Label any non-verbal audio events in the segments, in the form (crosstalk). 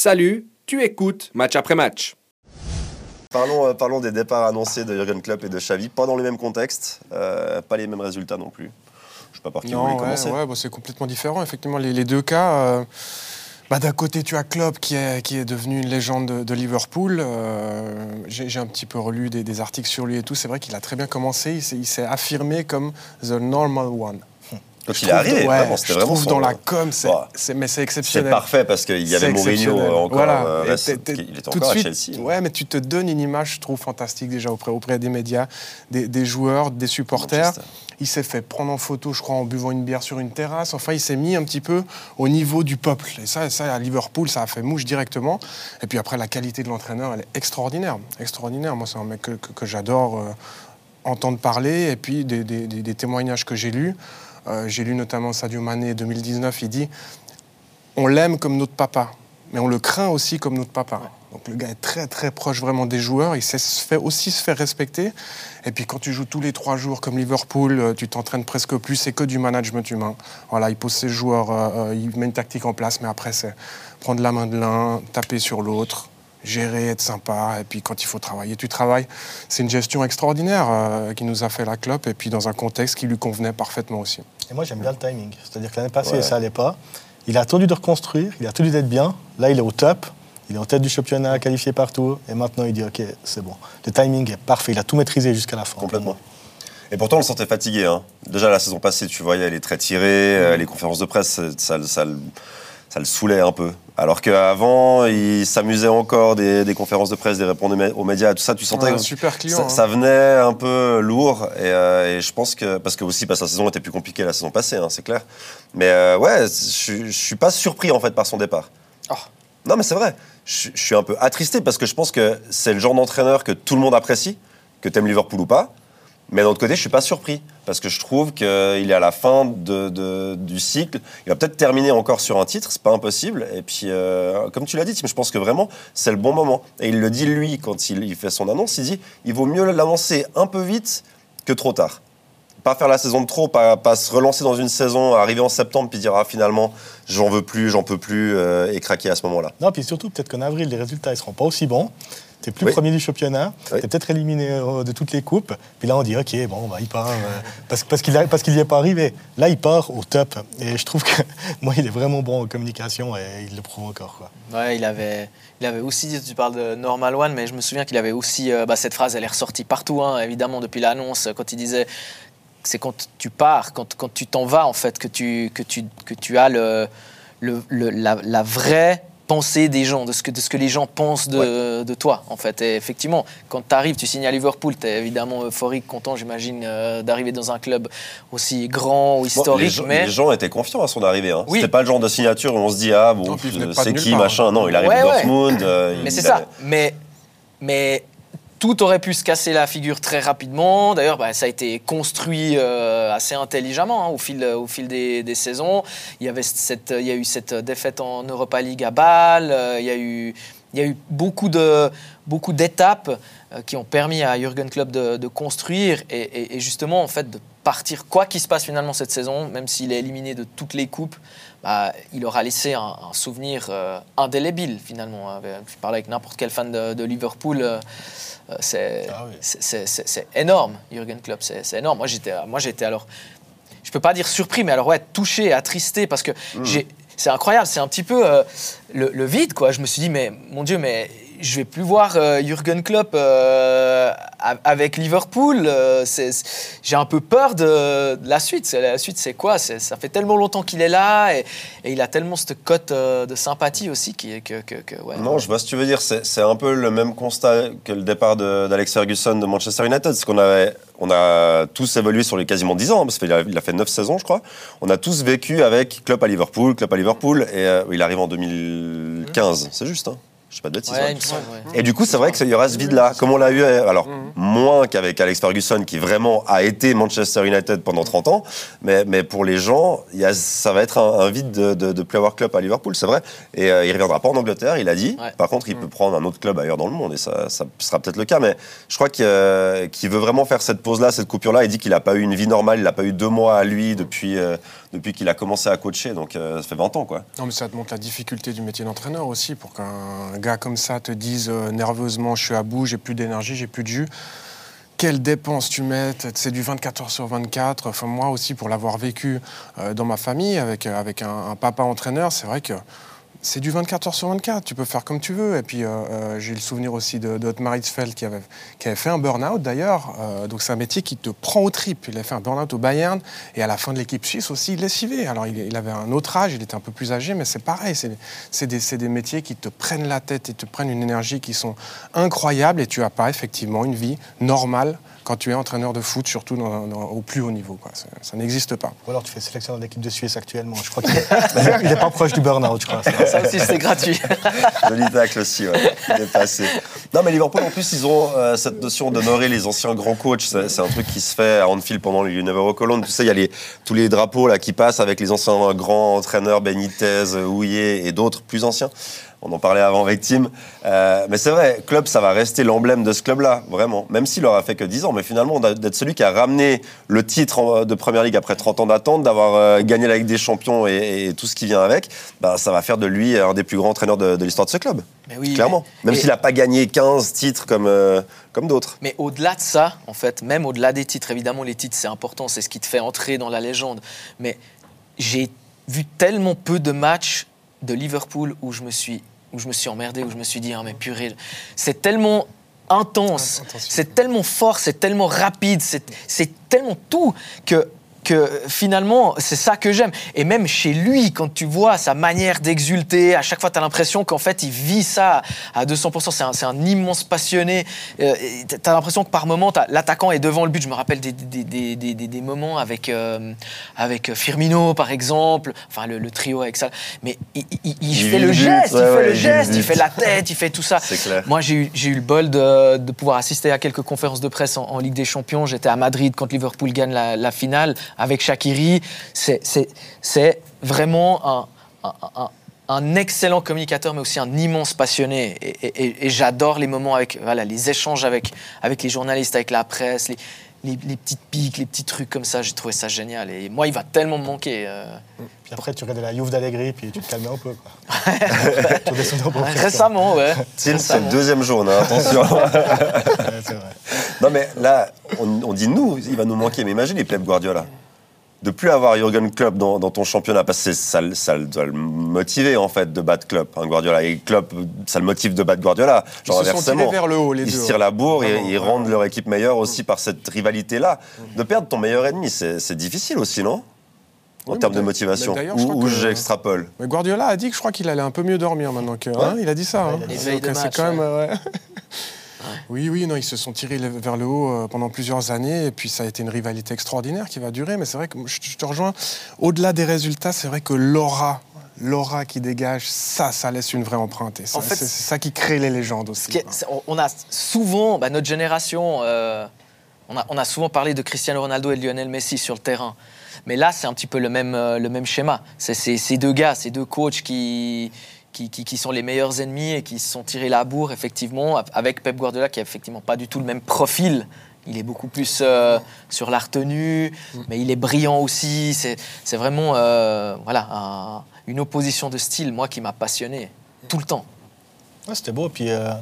Salut, tu écoutes match après match. Parlons, euh, parlons des départs annoncés de Jurgen Klopp et de Xavi, pas dans le même contexte, euh, pas les mêmes résultats non plus. Je sais pas par qui vous ouais, commencer. ouais, bah, c'est complètement différent. Effectivement, les, les deux cas. euh, bah, D'un côté, tu as Klopp qui est, qui est devenu une légende de, de Liverpool. Euh, J'ai un petit peu relu des, des articles sur lui et tout. C'est vrai qu'il a très bien commencé. Il s'est- Il s'est affirmé comme the normal one. Quand il est arrivé, ouais, vraiment, c'était je vraiment trouve dans la com, c'est c'est- mais c'est C'est exceptionnel. parfait parce qu'il y avait C'est Mourinho euh, encore. Voilà. euh, reste- il était tout de encore à suite- Chelsea. Ouais, mais tu te donnes une image, je trouve, fantastique déjà auprès, auprès des médias, des, des joueurs, des supporters. Manchester. Il s'est fait prendre en photo, je crois, en buvant une bière sur une terrasse. Enfin, il s'est mis un petit peu au niveau du peuple. Et ça, ça, à Liverpool, ça a fait mouche directement. Et puis après, la qualité de l'entraîneur, elle est extraordinaire. Extraordinaire. Moi, c'est un mec que, que- que j'adore euh, entendre parler. Et puis, des, des- des- des témoignages que j'ai lus. Euh, j'ai lu notamment Sadio Mané 2019. Il dit On l'aime comme notre papa, mais on le craint aussi comme notre papa. Donc le gars est très très proche vraiment des joueurs, il sait se faire, aussi se faire respecter. Et puis quand tu joues tous les trois jours comme Liverpool, euh, tu t'entraînes presque plus, c'est que du management humain. Voilà, il pose ses joueurs, euh, il met une tactique en place, mais après c'est prendre la main de l'un, taper sur l'autre, gérer, être sympa, et puis quand il faut travailler, tu travailles. C'est une gestion extraordinaire euh, qui nous a fait la clope, et puis dans un contexte qui lui convenait parfaitement aussi. Et moi, j'aime bien le timing. C'est-à-dire que l'année passée, Ouais. ça allait pas. Il a attendu de reconstruire, il a attendu d'être bien. Là, il est au top. Il est en tête du championnat, qualifié partout. Et maintenant, il dit OK, c'est bon. Le timing est parfait. Il a tout maîtrisé jusqu'à la fin. Complètement. Et pourtant, on le sentait fatigué. hein. Déjà, la saison passée, tu voyais, elle est très tirée. euh, les conférences de presse, ça, ça, ça le- ça le saoulait un peu. Alors qu'avant, il s'amusait encore des, des conférences de presse, des répondait aux médias, tout ça. Tu sentais Ouais, que un super client. ça, hein. ça venait un peu lourd. Et, euh, et je pense que. Parce que aussi, parce que la saison était plus compliquée la saison passée, hein, c'est clair. Mais euh, ouais, je je suis pas surpris en fait par son départ. Oh. Non, mais c'est vrai. Je je suis un peu attristé parce que je pense que c'est le genre d'entraîneur que tout le monde apprécie, que t'aimes Liverpool ou pas. Mais d'un autre côté, je suis pas surpris parce que je trouve qu'il est à la fin du cycle. Il va peut-être terminer encore sur un titre, c'est pas impossible. Et puis, euh, comme tu l'as dit, je pense que vraiment c'est le bon moment. Et il le dit lui quand il, fait son annonce. Il dit il vaut mieux l'annoncer un peu vite que trop tard. Pas faire la saison de trop, pas, se relancer dans une saison, arriver en septembre puis dire ah, finalement j'en veux plus, j'en peux plus euh, et craquer à ce moment-là. Non, puis surtout, peut-être qu'en avril, les résultats ne seront pas aussi bons. Tu plus Oui. premier du championnat, Oui. tu es peut-être éliminé euh, de toutes les coupes. Puis là, on dit, OK, bon, bah, il part. euh, parce parce qu'il a- parce qu'il n'y est pas arrivé. Là, il part au top. Et je trouve que (laughs) moi, il est vraiment bon en communication et il le prouve encore. Quoi. Ouais, il avait, il avait aussi, tu parles de Normal One, mais je me souviens qu'il avait aussi, euh, bah, cette phrase, elle est ressortie partout, hein, évidemment, depuis l'annonce, quand il disait, c'est quand tu pars, quand, quand tu t'en vas, en fait, que tu, que tu, que tu as le, le, le- la, la vraie pensée des gens, de ce que, de ce que les gens pensent de, de toi, en fait. Et effectivement, quand tu arrives, tu signes à Liverpool, tu es évidemment euphorique, content, j'imagine, euh, d'arriver dans un club aussi grand ou Bon, les, historique, gens, mais... les gens étaient confiants à son arrivée. Hein. Oui. C'était pas le genre de signature où on se dit ah bon euh, c'est qui part, machin. Non, il arrive Ouais, de ouais. Dortmund. euh, Mais c'est avait- ça. Mais, mais tout aurait pu se casser la figure très rapidement. D'ailleurs, bah, ça a été construit euh, assez intelligemment hein, au fil, fil des, saisons. Il y, avait cette, il y a eu cette défaite en Europa League à Bâle. euh, Il y a eu, il y a eu beaucoup de beaucoup d'étapes euh, qui ont permis à Jürgen Klopp de, construire et, justement en fait de partir quoi qu'il se passe finalement cette saison, même s'il est éliminé de toutes les coupes, bah, il aura laissé un, souvenir euh, indélébile finalement. hein. Je parlais avec n'importe quel fan de, Liverpool. euh, euh, c'est Ah oui. c'est- énorme, Jürgen Klopp, c'est énorme. Moi, j'étais, moi, j'étais alors, je peux pas dire surpris, mais alors ouais, touché, attristé, parce que j'ai, c'est incroyable, c'est un petit peu euh, le, le vide, quoi. Je me suis dit, mais mon Dieu, mais je vais plus voir euh, Jürgen Klopp euh, avec Liverpool. euh, j'ai un peu peur de, la suite. La suite, c'est quoi? Ça fait tellement longtemps qu'il est là et, il a tellement cette cote euh, de sympathie aussi. Non, je vois ce que tu veux dire. C'est un peu le même constat que le départ d'Alex Ferguson de Manchester United. C'est qu'on on a tous évolué sur les quasiment 10 ans, il a fait 9 saisons, je crois. On a tous vécu avec Klopp à Liverpool, Klopp à Liverpool, et il arrive en 2015. C'est juste, hein Je sais pas de bêtises. Ouais, ouais. Et du coup, c'est vrai qu'il y aura ce vide-là, comme on l'a eu. Alors, moins qu'avec Alex Ferguson, qui vraiment a été Manchester United pendant 30 ans. Mais, mais pour les gens, il y a, ça va être un, un vide de, de, de plus avoir club à Liverpool, c'est vrai. Et euh, il reviendra pas en Angleterre, il a dit. Ouais. Par contre, il peut prendre un autre club ailleurs dans le monde, et ça, ça sera peut-être le cas. Mais je crois qu'il euh, qu'il veut vraiment faire cette pause-là, cette coupure-là. Il dit qu'il n'a pas eu une vie normale, il n'a pas eu deux mois à lui depuis, euh, depuis qu'il a commencé à coacher. Donc euh, ça fait 20 ans, quoi. Non, mais ça te montre la difficulté du métier d'entraîneur aussi, pour qu'un gars comme ça te dise euh, nerveusement, je suis à bout, j'ai plus d'énergie, j'ai plus de jus. Quelles dépenses tu mets? C'est du 24 heures sur 24. Enfin, moi aussi, pour l'avoir vécu euh, dans ma famille, avec, euh, avec un, un papa entraîneur, c'est vrai que c'est du 24 heures sur 24. Tu peux faire comme tu veux. Et puis, euh, euh, j'ai le souvenir aussi de, de qui avait, qui avait fait un burn-out d'ailleurs. Euh, donc, c'est un métier qui te prend au trip. Il a fait un burn-out au Bayern. Et à la fin de l'équipe suisse aussi, il lessivé. Alors, il, avait un autre âge, il était un peu plus âgé, mais c'est pareil. C'est des, des métiers qui te prennent la tête et te prennent une énergie qui sont incroyables. Et tu n'as pas effectivement une vie normale quand tu es entraîneur de foot, surtout dans- dans- au plus haut niveau. quoi. Ça, ça n'existe pas. Ou alors tu fais sélectionneur de l'équipe de Suisse actuellement. Je crois qu'il est, (laughs) il est pas proche du burn-out, je crois. Ça aussi, c'est gratuit. (laughs) Joli tacle aussi, ouais. Il est passé. Non, mais Liverpool, en plus, ils ont euh, cette notion d'honorer les anciens grands coachs. C'est c'est un truc qui se fait à Anfield pendant les Never Walk Alone. Tu sais, il y a les, tous les drapeaux là, qui passent avec les anciens grands entraîneurs, Benitez, Houillet et d'autres plus anciens. On en parlait avant avec Tim. Euh, mais c'est vrai, club, ça va rester l'emblème de ce club-là, vraiment. Même s'il aura fait que 10 ans. Mais finalement, d'être celui qui a ramené le titre de Première Ligue après 30 ans d'attente, d'avoir euh, gagné la Ligue des Champions et, et tout ce qui vient avec, bah, ça va faire de lui un des plus grands entraîneurs de, de l'histoire de ce club. Mais oui, Clairement. mais- Même s'il n'a pas gagné 15 titres comme, euh, comme d'autres. Mais au-delà de ça, en fait, même au-delà des titres, évidemment, les titres, c'est important, c'est ce qui te fait entrer dans la légende. Mais j'ai vu tellement peu de matchs de Liverpool où je me suis, où je me suis emmerdé, où je me suis dit, ah, mais purée, c'est tellement intense, c'est tellement fort, c'est tellement rapide, c'est tellement tout que que finalement, c'est ça que j'aime. Et même chez lui, quand tu vois sa manière d'exulter, à chaque fois, tu as l'impression qu'en fait, il vit ça à 200%. C'est un, immense passionné. Euh, tu as l'impression que par moment, l'attaquant est devant le but. Je me rappelle des, des, des, des, des- des moments avec, euh, avec Firmino, par exemple. Enfin, le, le trio avec ça. Mais il, il- il Il fait le but, geste, il fait ouais, le geste, il fait la tête, il fait tout ça. Clair. Moi, j'ai eu, le bol de, de pouvoir assister à quelques conférences de presse en, en Ligue des Champions. J'étais à Madrid quand Liverpool gagne la, la finale avec Shaqiri. C'est, vraiment un, un- un- un excellent communicateur, mais aussi un immense passionné. Et, et- et- et j'adore les moments avec voilà, les échanges avec, avec les journalistes, avec la presse, les, les, les petites piques, les petits trucs comme ça. J'ai trouvé ça génial. Et moi, il va tellement me manquer. euh. Puis après, tu regardais la Juve d'Allegri, puis tu te calmais un peu. Quoi. (laughs) Récemment, ouais. Tim, c'est le deuxième jaune, hein, attention. (laughs) Ouais, c'est vrai. non, mais là, on, on dit nous, il va nous manquer. Mais imagine les Pep Guardiola. De plus avoir Jurgen Klopp dans, dans ton championnat, parce que ça, doit le motiver en fait de battre Klopp, hein, Guardiola. Et Klopp, ça le motive de battre Guardiola. Ils Genre se sont inversement. tirés vers le haut, les ils deux. se tirent la bourre et Vraiment, ils ouais. rendent leur équipe meilleure aussi par cette rivalité-là. De perdre ton meilleur ennemi, c'est difficile aussi, non? En Oui, termes de motivation. Ou, j'extrapole? Guardiola a dit que je crois qu'il allait un peu mieux dormir maintenant que. hein, il a dit ça. hein. c'est quand même. euh, ouais. Oui, oui, non, ils se sont tirés vers le haut euh, pendant plusieurs années, et puis ça a été une rivalité extraordinaire qui va durer. Mais c'est vrai que je, te rejoins. Au-delà des résultats, c'est vrai que l'aura, l'aura qui dégage, ça, ça laisse une vraie empreinte. En fait, c'est ça qui crée les légendes aussi. Qui est- on- a souvent, bah, notre génération, euh, on, a, on a souvent parlé de Cristiano Ronaldo et de Lionel Messi sur le terrain. Mais là, c'est un petit peu le même, euh, le même schéma. C'est- ces deux gars, ces deux coachs qui, qui, qui- qui sont les meilleurs ennemis et qui se sont tirés la bourre, effectivement, avec Pep Guardiola, qui a effectivement pas du tout le même profil. Il est beaucoup plus euh, sur la retenue, mais il est brillant aussi. C'est c'est vraiment euh, voilà, un- une opposition de style, moi, qui m'a passionné tout le temps. Ouais, c'était beau. Puis, euh,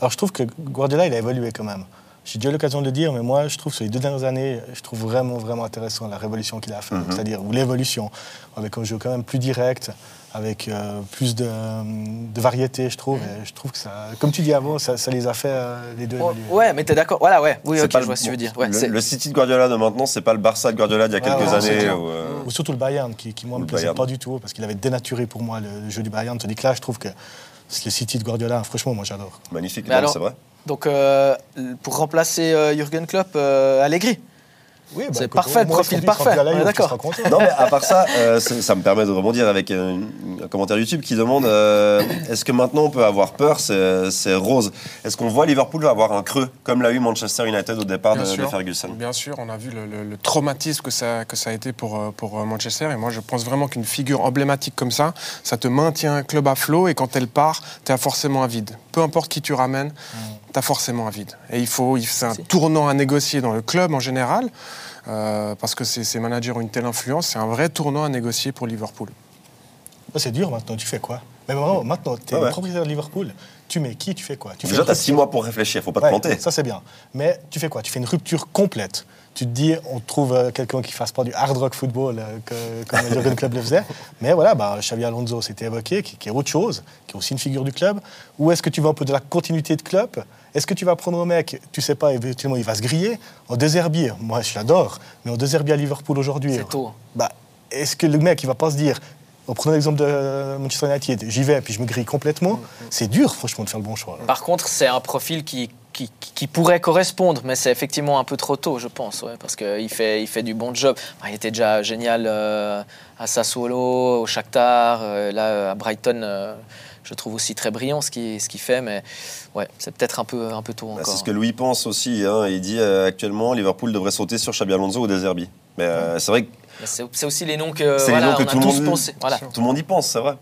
alors, je trouve que Guardiola, il a évolué quand même. J'ai déjà eu l'occasion de le dire, mais moi, je trouve que sur les deux dernières années, je trouve vraiment, vraiment intéressant la révolution qu'il a fait. C'est-à-dire, ou l'évolution, avec un jeu quand même plus direct, avec euh, plus de, de variété, je trouve. Et je trouve que ça, comme tu dis avant, ça, ça les a fait euh, les deux Oh, ouais, mais t'es d'accord. Voilà, ouais. Oui, ok, pas je le- vois ce que tu veux dire. Ouais, le, City de Guardiola de maintenant, c'est pas le Barça de Guardiola d'il y a Ouais, quelques ouais, années. euh, Ou surtout le Bayern, qui, qui moi, me plaisait Bayern. pas du tout, parce qu'il avait dénaturé pour moi le, le jeu du Bayern. Tandis que là, je trouve que c'est le City de Guardiola, franchement, moi, j'adore. magnifique, c'est vrai. Donc, euh, pour remplacer euh, Jürgen Klopp, euh, Allegri. Oui, bah, C'est écoute, parfait, profil parfait, d'accord. Non, mais à part ça, euh, ça me permet de rebondir avec un, un commentaire YouTube qui demande euh, est-ce que maintenant on peut avoir peur C'est Rose. Est-ce qu'on voit Liverpool avoir un creux comme l'a eu Manchester United au départ de, Bien de sûr. Ferguson? Bien sûr, on a vu le, le- le traumatisme que ça, que ça a été pour, euh, pour Manchester. Et moi, je pense vraiment qu'une figure emblématique comme ça, ça te maintient un club à flot. Et quand elle part, tu as forcément un vide. Peu importe qui tu ramènes, tu as forcément un vide. Et il faut, c'est un tournant à négocier dans le club en général. Euh, parce que ces, managers ont une telle influence, c'est un vrai tournant à négocier pour Liverpool. Bah, c'est dur maintenant, tu fais quoi? Mais vraiment, maintenant, tu es Ah ouais. propriétaire de Liverpool, tu mets qui, tu fais quoi? Tu fais Déjà, tu as six rupture- mois pour réfléchir, faut pas te planter. Ça, c'est bien. Mais tu fais quoi? Tu fais une rupture complète. Tu te dis, on trouve euh, quelqu'un qui fasse pas du hard rock football euh, que, comme le Jurgen Club le faisait. (laughs) Mais voilà, bah, Xavi Alonso, c'était évoqué, qui, qui est autre chose, qui est aussi une figure du club. Ou est-ce que tu veux un peu de la continuité de club? Est-ce que tu vas prendre un mec, tu sais pas, éventuellement, il va se griller? En désherbier, moi, je l'adore, mais en désherbier à Liverpool aujourd'hui. C'est tôt. Bah, est-ce que le mec, il va pas se dire, en prenant l'exemple de Manchester United, j'y vais, puis je me grille complètement C'est dur, franchement, de faire le bon choix. Par contre, c'est un profil qui, qui, qui pourrait correspondre, mais c'est effectivement un peu trop tôt, je pense, ouais, parce qu'il fait, il fait du bon job. Enfin, il était déjà génial euh, à Sassuolo, au Shakhtar, euh, là à Brighton. euh, je trouve aussi très brillant ce qu'il ce qu'il fait, mais ouais, c'est peut-être un peu, un peu tôt Bah, encore. c'est ce que Louis pense aussi. hein. Il dit euh, actuellement Liverpool devrait sauter sur Xabi Alonso ou Deserbi. Mais euh, c'est vrai que Mais C'est aussi les noms que, C'est les voilà, noms que on a tout le tous monde- pensé. Voilà. tout le monde y pense, c'est vrai.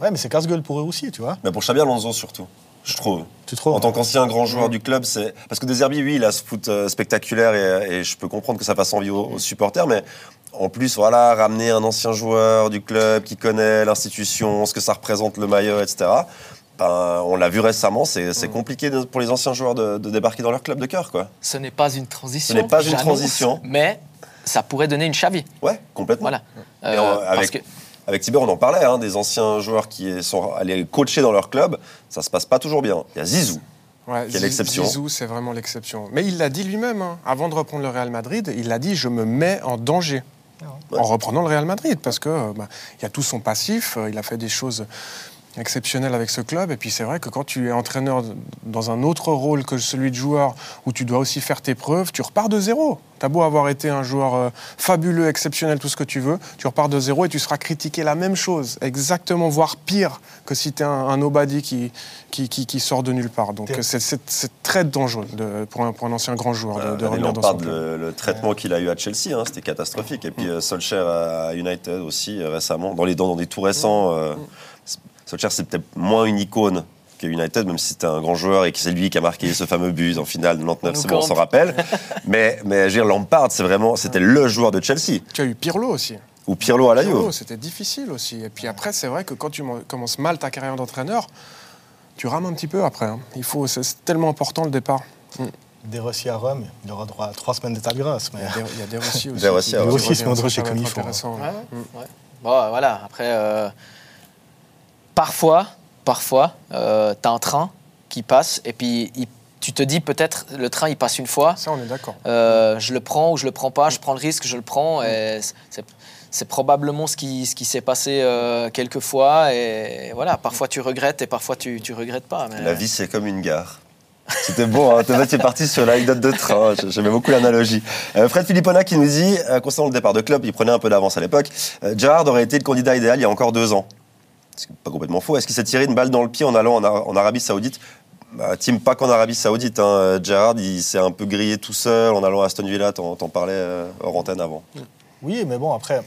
Ouais, mais c'est casse-gueule pour eux aussi, tu vois. Mais pour Xabi Alonso surtout, je trouve. Tu trouves En tant qu'ancien grand joueur du club, c'est parce que Deserbi, oui, il a ce foot euh, spectaculaire et, et je peux comprendre que ça fasse envie aux, aux supporters, mais en plus, voilà, ramener un ancien joueur du club qui connaît l'institution, ce que ça représente le maillot, etc. Ben, on l'a vu récemment, c'est c'est compliqué de- pour les anciens joueurs de, de débarquer dans leur club de cœur, quoi. Ce n'est pas une transition. Ce n'est pas une transition. Mais ça pourrait donner une Xavi. Ouais, complètement. Voilà. Euh, on- parce avec, que avec Tiber, on en parlait, hein, des anciens joueurs qui sont allés coacher dans leur club, ça se passe pas toujours bien. Il y a Zizou. Ouais, Quelle Zi- exception. Zizou, c'est vraiment l'exception. Mais il l'a dit lui-même, hein. avant de reprendre le Real Madrid, il a dit je me mets en danger. En reprenant le Real Madrid, parce que euh, bah, il a tout son passif, euh, il a fait des choses exceptionnelles avec ce club, et puis c'est vrai que quand tu es entraîneur dans un autre rôle que celui de joueur, où tu dois aussi faire tes preuves, tu repars de zéro. T'as beau avoir été un joueur euh, fabuleux, exceptionnel, tout ce que tu veux, tu repars de zéro et tu seras critiqué la même chose, exactement, voire pire que si tu es un, un nobody qui, qui, qui- qui sort de nulle part. Donc T'es- euh, c'est- très dangereux de- pour, un, pour un ancien grand joueur de, de Euh, revenir dans son Lampard, club. le, le traitement qu'il a eu à Chelsea, hein, c'était catastrophique. Et puis Solskjaer à United aussi récemment, dans les dans des tout récents. euh, Solskjaer c'est peut-être moins une icône United, même si c'était un grand joueur et que c'est lui qui a marqué ce fameux but en finale 99, nous c'est bon, on s'en rappelle. (laughs) mais mais je veux dire, Lampard, c'est vraiment, c'était le joueur de Chelsea Tu as eu Pirlo aussi. ou Pirlo à la Pirlo, c'était difficile aussi. Et puis après, c'est vrai que quand tu commences mal ta carrière d'entraîneur, tu rames un petit peu après. hein. Il faut, c'est tellement important le départ. Des Rossi à Rome, il aura droit à trois semaines d'état de grâce. Mais... Il y a des, Rossi (laughs) aussi. Des Rossi, qui- ouais. qui Des Rossi, comme il faut, intéressant. Ouais, ouais. Bon, voilà, après, euh, parfois, parfois, euh, t'as un train qui passe et puis il- tu te dis peut-être le train il passe une fois, Ça, on est d'accord. euh, je le prends ou je le prends pas, je prends le risque, je le prends et c'est- c'est probablement ce qui, ce qui s'est passé euh, quelques fois et voilà, parfois tu regrettes et parfois tu, tu regrettes pas. Mais... La vie, c'est comme une gare. C'était bon, hein. Tu es parti sur l'anecdote de train. J'aimais beaucoup l'analogie. Euh, Fred Philippona qui nous dit, euh, concernant le départ de club, il prenait un peu d'avance à l'époque, euh, Gerrard aurait été le candidat idéal il y a encore deux ans. C'est pas complètement faux. Est-ce qu'il s'est tiré une balle dans le pied en allant en, Ara- en Arabie Saoudite? Bah, Tim, pas qu'en Arabie Saoudite. Hein. Euh, Gerrard, il s'est un peu grillé tout seul en allant à Aston Villa. T'en parlais euh, hors antenne avant. Oui, mais bon, après,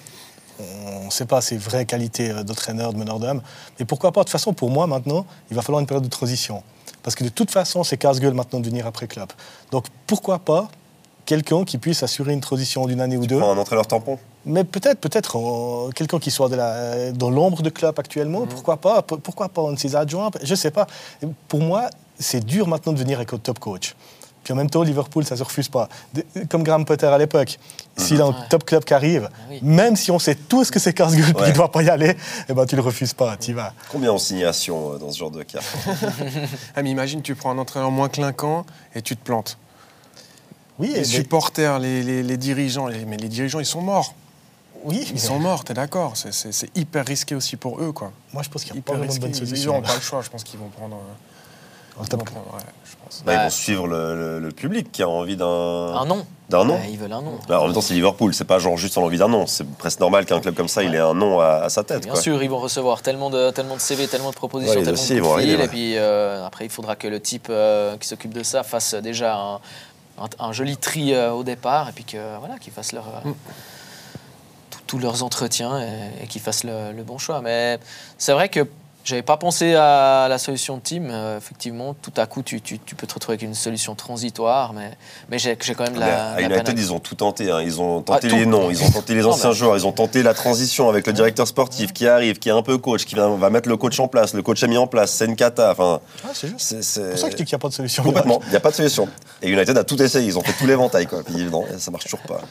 on ne sait pas ses vraies qualités euh, d'entraîneur, de meneur d'homme. Mais pourquoi pas? De toute façon, pour moi, maintenant, il va falloir une période de transition. Parce que de toute façon, c'est casse-gueule maintenant de venir après club. Donc pourquoi pas quelqu'un qui puisse assurer une transition d'une année ou deux? un entraîneur tampon? Mais peut-être, peut-être euh, quelqu'un qui soit de la- euh, dans l'ombre de club actuellement, Mhm. pourquoi pas Pourquoi pas un de ses adjoints Je sais pas. Pour moi, c'est dur maintenant de venir avec un top coach. Puis en même temps, Liverpool, ça se refuse pas. De- comme Graham Potter à l'époque. S'il a un Ouais. top club qui arrive, oui. même si on sait tout ce que c'est casse-gueule et Ouais. qu'il ne doit pas y aller, eh ben, tu le refuses pas, tu y vas. Combien en signation euh, dans ce genre de cas? (laughs) Ah, mais imagine, tu prends un entraîneur moins clinquant et tu te plantes. Oui, Les supporters, les, les- les dirigeants, les- mais les dirigeants, ils sont morts. Oui Ils mais sont morts, t'es d'accord C'est- hyper risqué aussi pour eux, quoi. moi je pense qu'il n'y a pas vraiment de bonne Ils- Ils solution. n'auront pas le choix, je pense qu'ils vont prendre. euh. Ouais, je pense. Bah, ils Bah, vont suivre le, le- le public qui a envie d'un Un nom. d'un nom. Ouais, ils veulent un nom. Alors, en même temps, c'est Liverpool, c'est pas genre juste envie d'un nom. C'est presque normal qu'un club comme ça, il ait un nom à, à sa tête. Bien quoi. sûr, ils vont recevoir tellement de, tellement de CV, tellement de propositions, Ouais, tellement de ils vont arriver, ouais. Et puis euh, après, il faudra que le type euh, qui s'occupe de ça fasse déjà un, un- un joli tri euh, au départ et puis que voilà, qu'ils fassent leur, euh, tous- leurs entretiens et, et qu'ils fassent le, le bon choix. Mais c'est vrai que j'avais pas pensé à la solution de team. Euh, effectivement, tout à coup, tu, tu- tu peux te retrouver avec une solution transitoire, mais, mais j'ai j'ai quand même la, à de la United, à- ils ont tout tenté. hein. Ils ont tenté Ah, les noms, ils ont tenté les (laughs) Non, anciens joueurs, ils ont tenté la transition avec le directeur sportif qui arrive, qui est un peu coach, qui va, va mettre le coach en place. Le coach a mis en place, Senkata. Enfin, Ah, c'est juste. c'est C'est pour ça que je dis qu'il n'y a pas de solution. complètement. Il n'y a pas de solution. Et United a tout essayé. Ils ont fait tout l'éventail, quoi. Puis non, ça marche toujours pas.